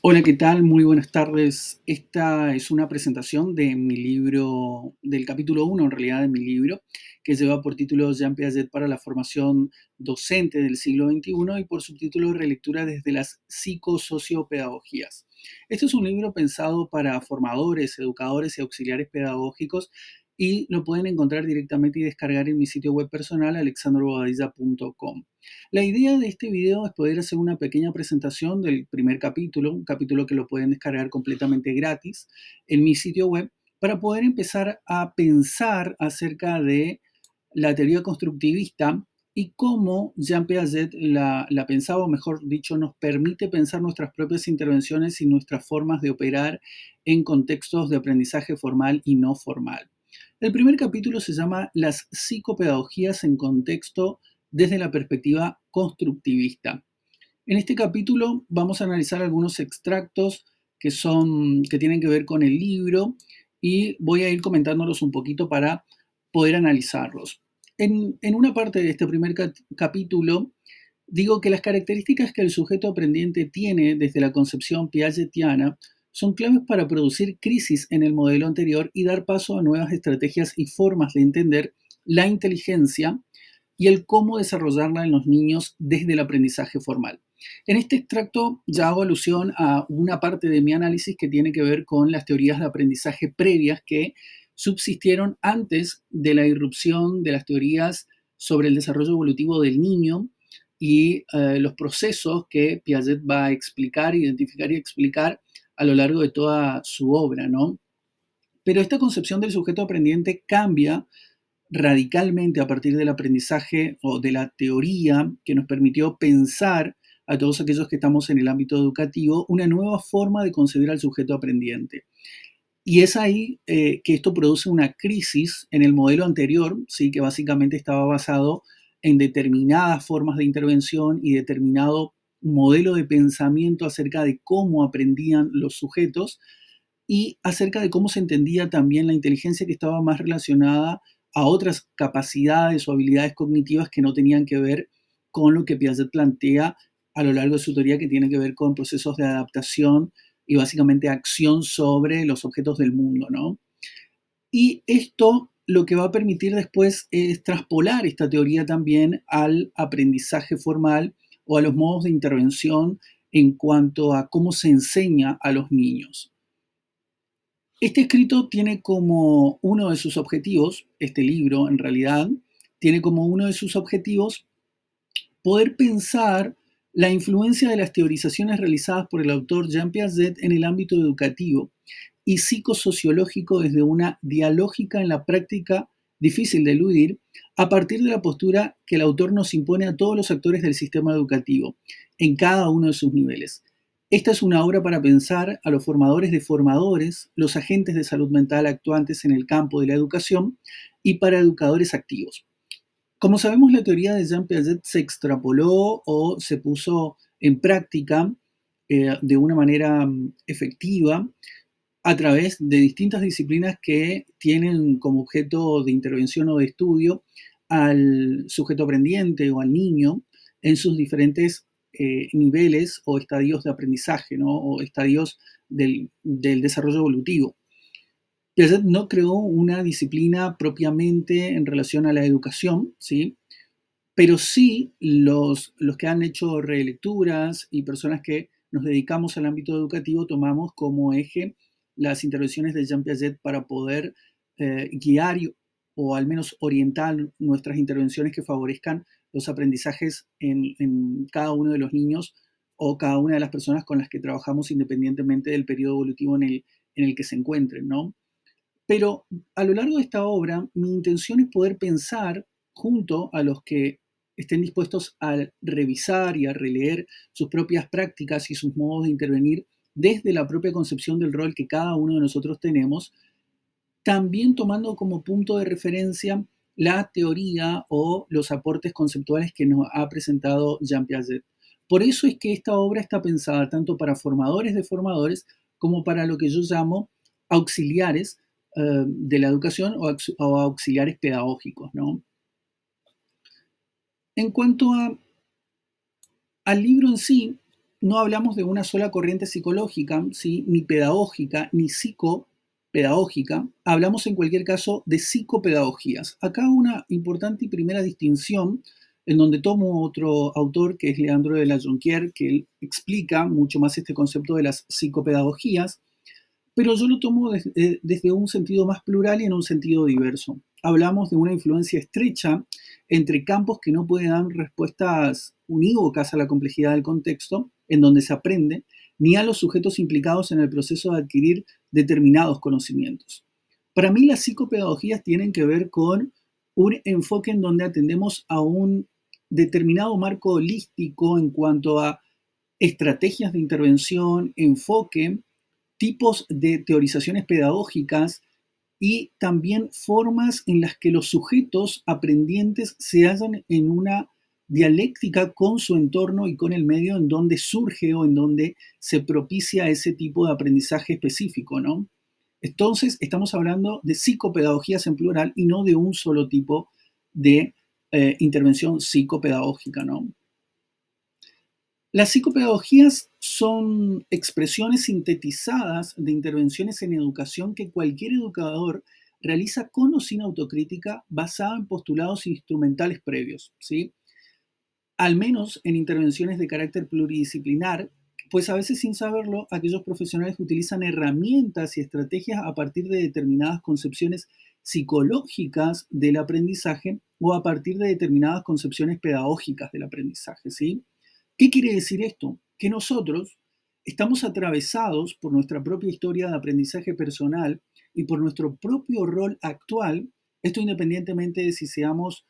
Hola, ¿qué tal? Muy buenas tardes. Esta es una presentación de mi libro, del capítulo 1 en realidad de mi libro, que lleva por título Jean Piaget para la formación docente del siglo XXI y por subtítulo Relectura desde las psicosociopedagogías. Este es un libro pensado para formadores, educadores y auxiliares pedagógicos y lo pueden encontrar directamente y descargar en mi sitio web personal alexandrobobadilla.com. La idea de este video es poder hacer una pequeña presentación del primer capítulo, un capítulo que lo pueden descargar completamente gratis en mi sitio web para poder empezar a pensar acerca de la teoría constructivista y cómo Jean Piaget la, la, pensaba, o mejor dicho, nos permite pensar nuestras propias intervenciones y nuestras formas de operar en contextos de aprendizaje formal y no formal. El primer capítulo se llama Las psicopedagogías en contexto desde la perspectiva constructivista. En este capítulo vamos a analizar algunos extractos que, son, que tienen que ver con el libro y voy a ir comentándolos un poquito para poder analizarlos. En, en una parte de este primer capítulo digo que las características que el sujeto aprendiente tiene desde la concepción piagetiana son claves para producir crisis en el modelo anterior y dar paso a nuevas estrategias y formas de entender la inteligencia y el cómo desarrollarla en los niños desde el aprendizaje formal. En este extracto ya hago alusión a una parte de mi análisis que tiene que ver con las teorías de aprendizaje previas que subsistieron antes de la irrupción de las teorías sobre el desarrollo evolutivo del niño y eh, los procesos que Piaget va a explicar, identificar y explicar a lo largo de toda su obra, ¿no? Pero esta concepción del sujeto aprendiente cambia radicalmente a partir del aprendizaje o de la teoría que nos permitió pensar a todos aquellos que estamos en el ámbito educativo una nueva forma de concebir al sujeto aprendiente. Y es ahí eh, que esto produce una crisis en el modelo anterior, ¿sí? que básicamente estaba basado en determinadas formas de intervención y determinado modelo de pensamiento acerca de cómo aprendían los sujetos y acerca de cómo se entendía también la inteligencia que estaba más relacionada a otras capacidades o habilidades cognitivas que no tenían que ver con lo que Piaget plantea a lo largo de su teoría que tiene que ver con procesos de adaptación y básicamente acción sobre los objetos del mundo, ¿no? Y esto lo que va a permitir después es traspolar esta teoría también al aprendizaje formal o a los modos de intervención en cuanto a cómo se enseña a los niños. Este escrito tiene como uno de sus objetivos, este libro en realidad, tiene como uno de sus objetivos poder pensar la influencia de las teorizaciones realizadas por el autor Jean Piaget en el ámbito educativo y psicosociológico desde una dialógica en la práctica difícil de eludir, a partir de la postura que el autor nos impone a todos los actores del sistema educativo, en cada uno de sus niveles. Esta es una obra para pensar a los formadores de formadores, los agentes de salud mental actuantes en el campo de la educación y para educadores activos. Como sabemos, la teoría de Jean Piaget se extrapoló o se puso en práctica eh, de una manera mm, efectiva a través de distintas disciplinas que tienen como objeto de intervención o de estudio al sujeto aprendiente o al niño en sus diferentes eh, niveles o estadios de aprendizaje, ¿no? o estadios del, desarrollo evolutivo. Piaget no creó una disciplina propiamente en relación a la educación, ¿sí? pero sí los, los que han hecho relecturas y personas que nos dedicamos al ámbito educativo tomamos como eje las intervenciones de Jean Piaget para poder eh, guiar o al menos orientar nuestras intervenciones que favorezcan los aprendizajes en, cada uno de los niños o cada una de las personas con las que trabajamos independientemente del periodo evolutivo en el, en el que se encuentren, ¿no? Pero a lo largo de esta obra, mi intención es poder pensar junto a los que estén dispuestos a revisar y a releer sus propias prácticas y sus modos de intervenir desde la propia concepción del rol que cada uno de nosotros tenemos, también tomando como punto de referencia la teoría o los aportes conceptuales que nos ha presentado Jean Piaget. Por eso es que esta obra está pensada tanto para formadores de formadores como para lo que yo llamo auxiliares eh, de la educación o, auxiliares pedagógicos. En cuanto al libro en sí, no hablamos de una sola corriente psicológica, ni pedagógica, ni psicopedagógica, hablamos en cualquier caso de psicopedagogías. Acá una importante y primera distinción en donde tomo otro autor que es Leandro de la Jonquière, que él explica mucho más este concepto de las psicopedagogías, pero yo lo tomo desde, desde un sentido más plural y en un sentido diverso. Hablamos de una influencia estrecha entre campos que no pueden dar respuestas unívocas a la complejidad del contexto en donde se aprende, ni a los sujetos implicados en el proceso de adquirir determinados conocimientos. Para mí las psicopedagogías tienen que ver con un enfoque en donde atendemos a un determinado marco holístico en cuanto a estrategias de intervención, enfoque, tipos de teorizaciones pedagógicas y también formas en las que los sujetos aprendientes se hallan en una dialéctica con su entorno y con el medio en donde surge o en donde se propicia ese tipo de aprendizaje específico, ¿no? Entonces, estamos hablando de psicopedagogías en plural y no de un solo tipo de eh, intervención psicopedagógica, ¿no? Las psicopedagogías son expresiones sintetizadas de intervenciones en educación que cualquier educador realiza con o sin autocrítica basada en postulados instrumentales previos, ¿sí? Al menos en intervenciones de carácter pluridisciplinar, pues a veces sin saberlo, aquellos profesionales utilizan herramientas y estrategias a partir de determinadas concepciones psicológicas del aprendizaje o a partir de determinadas concepciones pedagógicas del aprendizaje, ¿sí? ¿Qué quiere decir esto? Que nosotros estamos atravesados por nuestra propia historia de aprendizaje personal y por nuestro propio rol actual, esto independientemente de si seamos,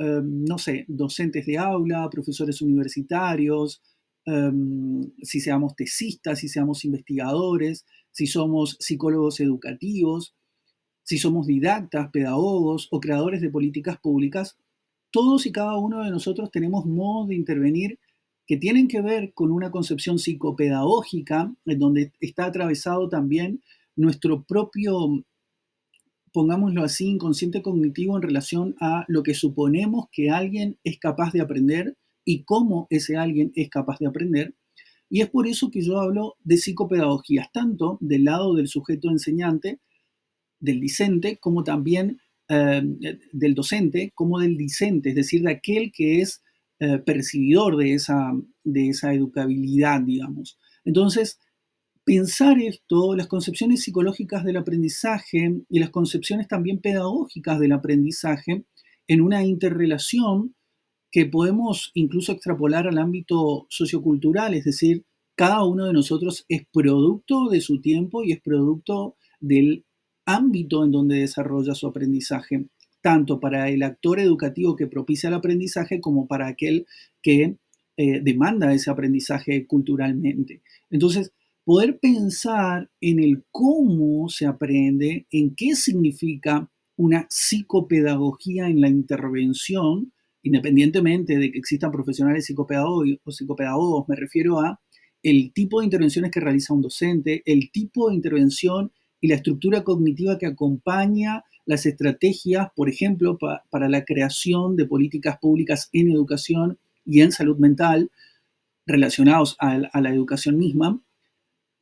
em, no sé, docentes de aula, profesores universitarios, em, si seamos tesistas, si seamos investigadores, si somos psicólogos educativos, si somos didactas, pedagogos o creadores de políticas públicas, todos y cada uno de nosotros tenemos modos de intervenir que tienen que ver con una concepción psicopedagógica, en donde está atravesado también nuestro propio, pongámoslo así, inconsciente cognitivo en relación a lo que suponemos que alguien es capaz de aprender y cómo ese alguien es capaz de aprender. Y es por eso que yo hablo de psicopedagogías, tanto del lado del sujeto enseñante, del discente, como también eh, del docente, como del discente, es decir, de aquel que es eh, percibidor de esa, de esa educabilidad, digamos. Entonces, pensar esto, las concepciones psicológicas del aprendizaje y las concepciones también pedagógicas del aprendizaje en una interrelación que podemos incluso extrapolar al ámbito sociocultural, es decir, cada uno de nosotros es producto de su tiempo y es producto del ámbito en donde desarrolla su aprendizaje, tanto para el actor educativo que propicia el aprendizaje como para aquel que eh, demanda ese aprendizaje culturalmente. Entonces, poder pensar en el cómo se aprende, en qué significa una psicopedagogía en la intervención, independientemente de que existan profesionales psicopedagogos o psicopedagogos, me refiero a el tipo de intervenciones que realiza un docente, el tipo de intervención y la estructura cognitiva que acompaña las estrategias, por ejemplo, para la creación de políticas públicas en educación y en salud mental relacionados a, a la educación misma,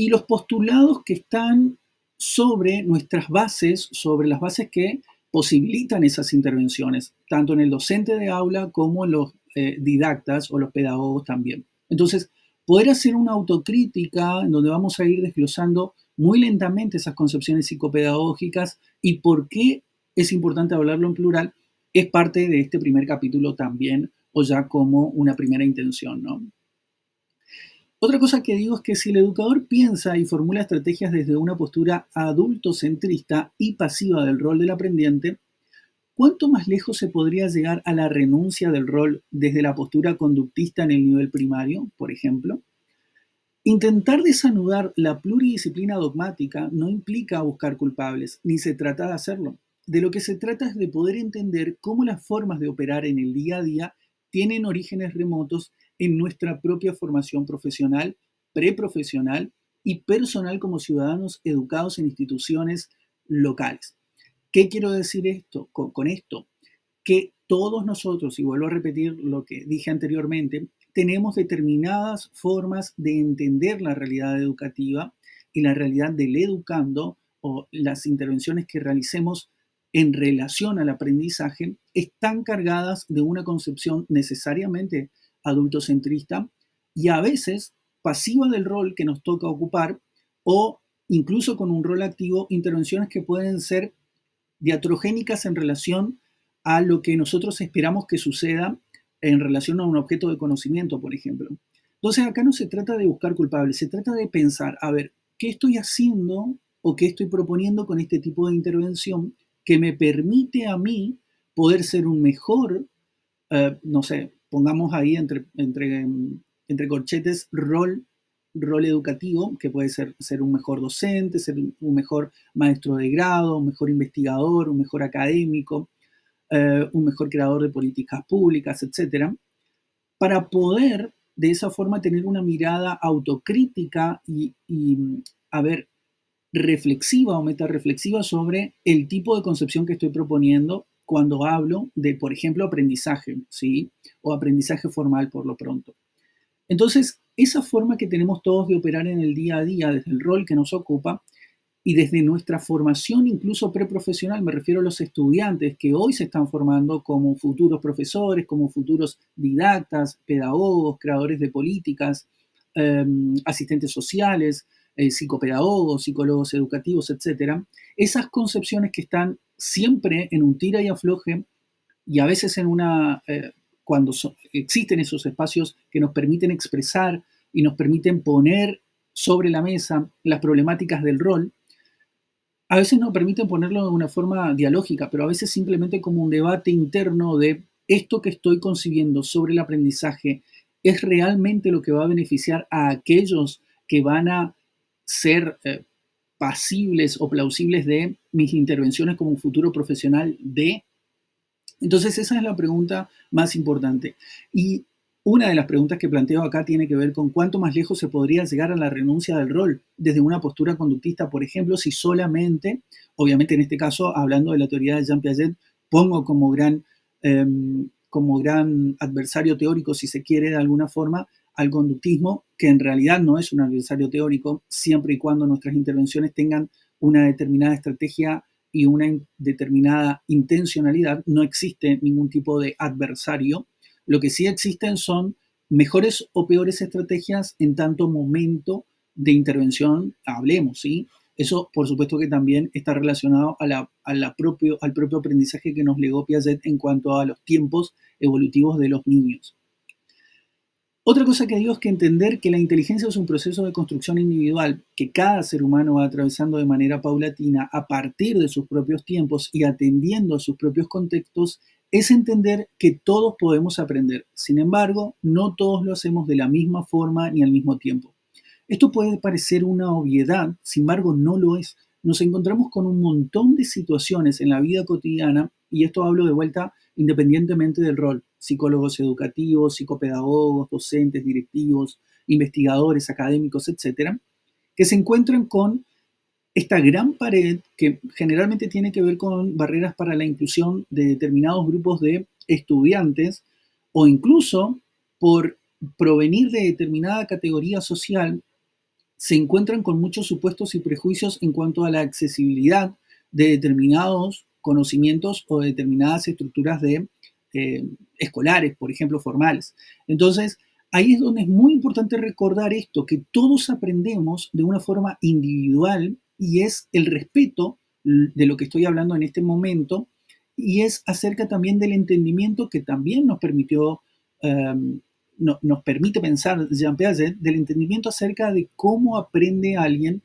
y los postulados que están sobre nuestras bases, sobre las bases que posibilitan esas intervenciones, tanto en el docente de aula como en los eh, didactas o los pedagogos también. Entonces, poder hacer una autocrítica en donde vamos a ir desglosando muy lentamente esas concepciones psicopedagógicas y por qué es importante hablarlo en plural, es parte de este primer capítulo también, o ya como una primera intención, ¿no? Otra cosa que digo es que si el educador piensa y formula estrategias desde una postura adultocentrista y pasiva del rol del aprendiente, ¿cuánto más lejos se podría llegar a la renuncia del rol desde la postura conductista en el nivel primario, por ejemplo? Intentar desanudar la pluridisciplina dogmática no implica buscar culpables, ni se trata de hacerlo. De lo que se trata es de poder entender cómo las formas de operar en el día a día tienen orígenes remotos en nuestra propia formación profesional, preprofesional y personal como ciudadanos educados en instituciones locales. ¿Qué quiero decir esto, con, esto? Que todos nosotros, y vuelvo a repetir lo que dije anteriormente, tenemos determinadas formas de entender la realidad educativa y la realidad del educando o las intervenciones que realicemos en relación al aprendizaje están cargadas de una concepción necesariamente adultocentrista y a veces pasiva del rol que nos toca ocupar o incluso con un rol activo, intervenciones que pueden ser diatrogénicas en relación a lo que nosotros esperamos que suceda en relación a un objeto de conocimiento, por ejemplo. Entonces acá no se trata de buscar culpables, se trata de pensar, a ver, ¿qué estoy haciendo o qué estoy proponiendo con este tipo de intervención que me permite a mí poder ser un mejor, eh, no sé, pongamos ahí entre, entre, entre corchetes, rol, rol educativo, que puede ser ser un mejor docente, ser un mejor maestro de grado, un mejor investigador, un mejor académico, eh, un mejor creador de políticas públicas, etcétera, para poder de esa forma tener una mirada autocrítica y, a ver, reflexiva o metareflexiva sobre el tipo de concepción que estoy proponiendo cuando hablo de, por ejemplo, aprendizaje, ¿sí? O aprendizaje formal por lo pronto. Entonces, esa forma que tenemos todos de operar en el día a día, desde el rol que nos ocupa, y desde nuestra formación incluso preprofesional, me refiero a los estudiantes que hoy se están formando como futuros profesores, como futuros didactas, pedagogos, creadores de políticas, em, asistentes sociales, eh, psicopedagogos, psicólogos educativos, etc. Esas concepciones que están siempre en un tira y afloje y a veces en una, eh, cuando existen esos espacios que nos permiten expresar y nos permiten poner sobre la mesa las problemáticas del rol, a veces nos permiten ponerlo de una forma dialógica, pero a veces simplemente como un debate interno de esto que estoy concibiendo sobre el aprendizaje es realmente lo que va a beneficiar a aquellos que van a ser eh, pasibles o plausibles de mis intervenciones como un futuro profesional de... Entonces esa es la pregunta más importante. Y una de las preguntas que planteo acá tiene que ver con cuánto más lejos se podría llegar a la renuncia del rol desde una postura conductista, por ejemplo, si solamente, obviamente en este caso, hablando de la teoría de Jean Piaget, pongo como gran, em, como gran adversario teórico, si se quiere, de alguna forma, al conductismo, que en realidad no es un adversario teórico, siempre y cuando nuestras intervenciones tengan una determinada estrategia y una determinada intencionalidad, no existe ningún tipo de adversario lo que sí existen son mejores o peores estrategias en tanto momento de intervención hablemos, ¿sí? Eso, por supuesto, que también está relacionado a la, propio, al propio aprendizaje que nos legó Piaget en cuanto a los tiempos evolutivos de los niños. Otra cosa que digo es que entender que la inteligencia es un proceso de construcción individual que cada ser humano va atravesando de manera paulatina a partir de sus propios tiempos y atendiendo a sus propios contextos es entender que todos podemos aprender. Sin embargo, no todos lo hacemos de la misma forma ni al mismo tiempo. Esto puede parecer una obviedad, sin embargo no lo es. Nos encontramos con un montón de situaciones en la vida cotidiana, y esto hablo de vuelta independientemente del rol, psicólogos educativos, psicopedagogos, docentes, directivos, investigadores, académicos, etcétera, que se encuentran con esta gran pared que generalmente tiene que ver con barreras para la inclusión de determinados grupos de estudiantes o incluso por provenir de determinada categoría social, se encuentran con muchos supuestos y prejuicios en cuanto a la accesibilidad de determinados conocimientos o de determinadas estructuras de eh, escolares, por ejemplo, formales. Entonces, ahí es donde es muy importante recordar esto, que todos aprendemos de una forma individual y es el respeto de lo que estoy hablando en este momento y es acerca también del entendimiento que también nos permitió, em, nos permite pensar Jean Piaget, del entendimiento acerca de cómo aprende alguien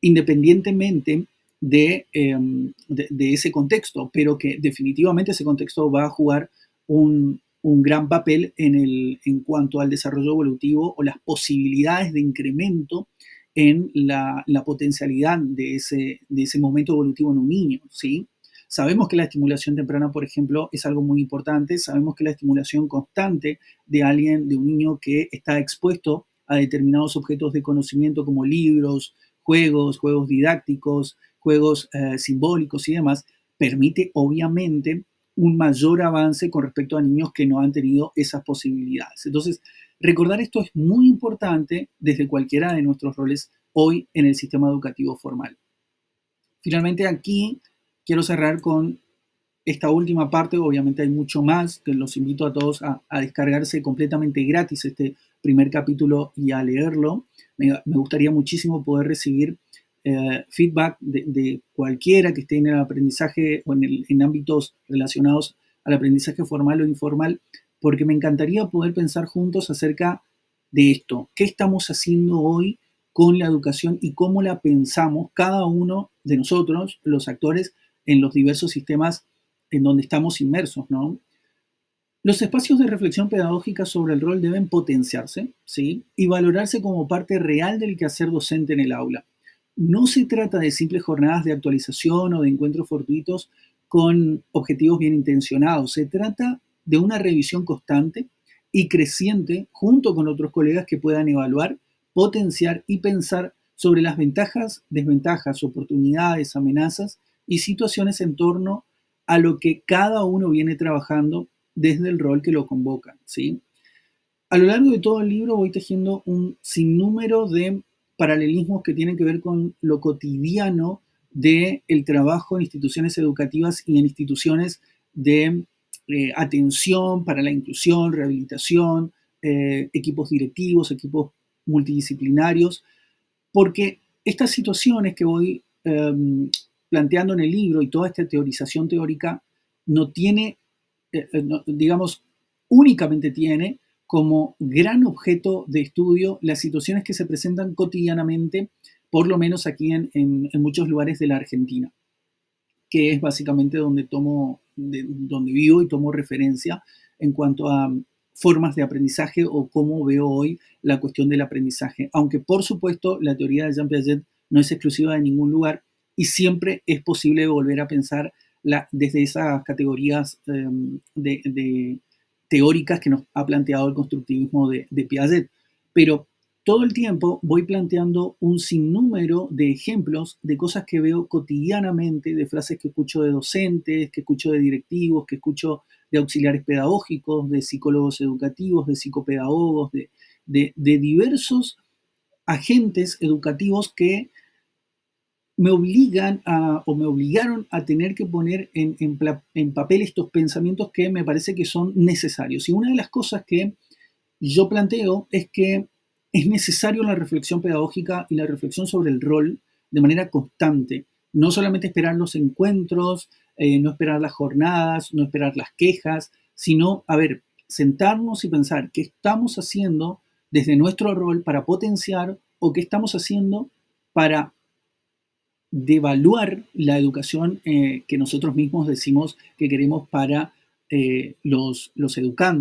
independientemente de, em, de, ese contexto, pero que definitivamente ese contexto va a jugar un, un gran papel en, el, en cuanto al desarrollo evolutivo o las posibilidades de incremento en la, potencialidad de ese, de ese momento evolutivo en un niño, ¿sí? Sabemos que la estimulación temprana, por ejemplo, es algo muy importante. Sabemos que la estimulación constante de alguien, de un niño que está expuesto a determinados objetos de conocimiento como libros, juegos, juegos didácticos, juegos eh, simbólicos y demás, permite obviamente un mayor avance con respecto a niños que no han tenido esas posibilidades. Entonces, recordar esto es muy importante desde cualquiera de nuestros roles hoy en el sistema educativo formal. Finalmente, aquí quiero cerrar con esta última parte, obviamente hay mucho más, que los invito a todos a, descargarse completamente gratis este primer capítulo y a leerlo. Me, gustaría muchísimo poder recibir eh, feedback de, cualquiera que esté en el aprendizaje o en, en ámbitos relacionados al aprendizaje formal o informal, porque me encantaría poder pensar juntos acerca de esto. ¿Qué estamos haciendo hoy con la educación y cómo la pensamos cada uno de nosotros, los actores, en los diversos sistemas en donde estamos inmersos. Los espacios de reflexión pedagógica sobre el rol deben potenciarse, ¿sí? Y valorarse como parte real del quehacer docente en el aula. No se trata de simples jornadas de actualización o de encuentros fortuitos con objetivos bien intencionados. Se trata de una revisión constante y creciente junto con otros colegas que puedan evaluar, potenciar y pensar sobre las ventajas, desventajas, oportunidades, amenazas y situaciones en torno a lo que cada uno viene trabajando desde el rol que lo convoca. ¿sí? A lo largo de todo el libro voy tejiendo un sinnúmero de paralelismos que tienen que ver con lo cotidiano del el trabajo en instituciones educativas y en instituciones de eh, atención para la inclusión, rehabilitación, eh, equipos directivos, equipos multidisciplinarios, porque estas situaciones que voy em, planteando en el libro y toda esta teorización teórica no tiene, eh, digamos, únicamente tiene como gran objeto de estudio las situaciones que se presentan cotidianamente, por lo menos aquí en, muchos lugares de la Argentina, que es básicamente donde tomo, donde vivo y tomo referencia en cuanto a formas de aprendizaje o cómo veo hoy la cuestión del aprendizaje. Aunque por supuesto la teoría de Jean Piaget no es exclusiva de ningún lugar, y siempre es posible volver a pensar desde esas categorías em, de, teóricas que nos ha planteado el constructivismo de, Piaget. Pero todo el tiempo voy planteando un sinnúmero de ejemplos de cosas que veo cotidianamente, de frases que escucho de docentes, que escucho de directivos, que escucho de auxiliares pedagógicos, de psicólogos educativos, de psicopedagogos, de, de diversos agentes educativos que me obligan a, o me obligaron a tener que poner en, en, papel estos pensamientos que me parece que son necesarios. Y una de las cosas que yo planteo es que es necesario la reflexión pedagógica y la reflexión sobre el rol de manera constante. No solamente esperar los encuentros, eh, no esperar las jornadas, no esperar las quejas, sino, a ver, sentarnos y pensar qué estamos haciendo desde nuestro rol para potenciar o qué estamos haciendo para devaluar la educación eh, que nosotros mismos decimos que queremos para eh, los, los educandos.